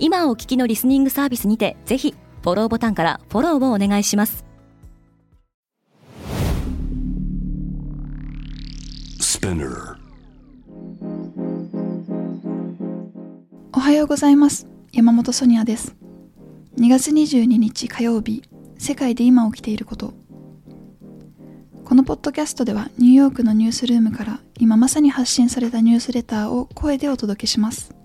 今お聞きのリスニングサービスにてぜひフォローボタンからフォローをお願いします。おはようございます。山本ソニアです。2月22日火曜日世界で今起きていること。このポッドキャストではニューヨークのニュースルームから今まさに発信されたニュースレターを声でお届けします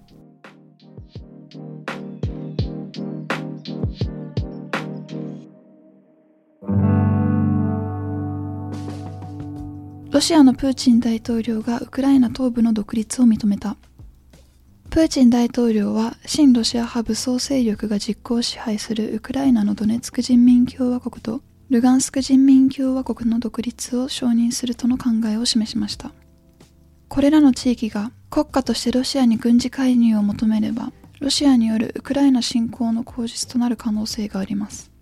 ロシアのプーチン大統領がウクライナ東部の独立を認めた。プーチン大統領は親ロシア派武装勢力が実効支配するウクライナのドネツク人民共和国とルガンスク人民共和国の独立を承認するとの考えを示しました。これらの地域が国家としてロシアに軍事介入を求めればロシアによるウクライナ侵攻の口実となる可能性があります。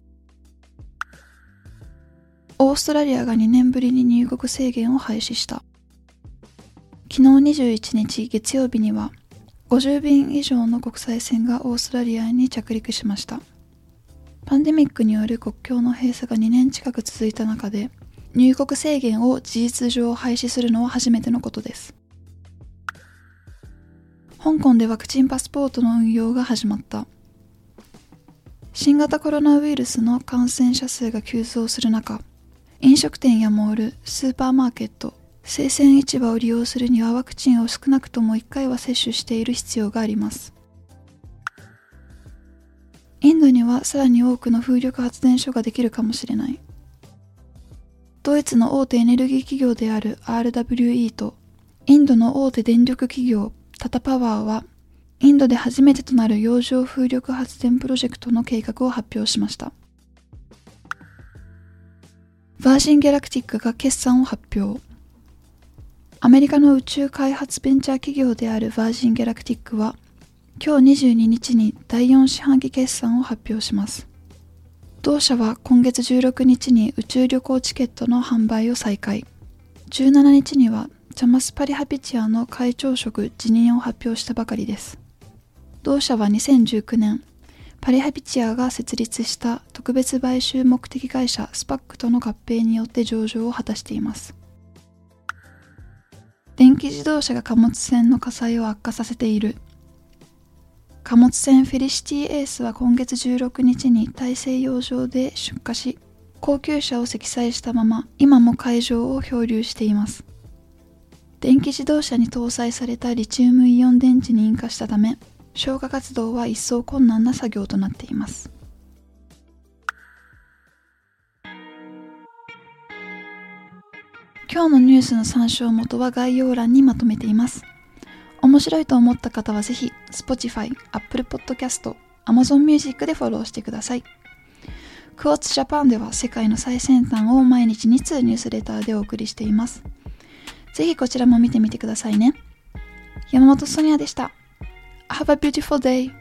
オーストラリアが2年ぶりに入国制限を廃止した。昨日21日月曜日には50便以上の国際線がオーストラリアに着陸しました。パンデミックによる国境の閉鎖が2年近く続いた中で入国制限を事実上廃止するのは初めてのことです。香港でワクチンパスポートの運用が始まった。新型コロナウイルスの感染者数が急増する中飲食店やモール、スーパーマーケット、生鮮市場を利用するにはワクチンを少なくとも1回は接種している必要があります。インドにはさらに多くの風力発電所ができるかもしれない。ドイツの大手エネルギー企業である RWE とインドの大手電力企業タタパワーはインドで初めてとなる洋上風力発電プロジェクトの計画を発表しました。バージン・ギャラクティックが決算を発表。アメリカの宇宙開発ベンチャー企業であるバージン・ギャラクティックは、今日22日に第4四半期決算を発表します。同社は今月16日に宇宙旅行チケットの販売を再開。17日にはチャマス・パリハピチアの会長職辞任を発表したばかりです。同社は2019年、パリハピチアが設立した特別買収目的会社スパックとの合併によって上場を果たしています。電気自動車が貨物船の火災を悪化させている。貨物船フェリシティエースは今月16日に大西洋上で出火し高級車を積載したまま今も海上を漂流しています。電気自動車に搭載されたリチウムイオン電池に引火したため消火活動は一層困難な作業となっています。今日のニュースの参照元は概要欄にまとめています。面白いと思った方はぜひ Spotify、Apple Podcast、Amazon Music でフォローしてください。クォーツジャパンでは世界の最先端を毎日2通ニュースレターでお送りしています。ぜひこちらも見てみてくださいね。山本ソニアでした。Have a beautiful day.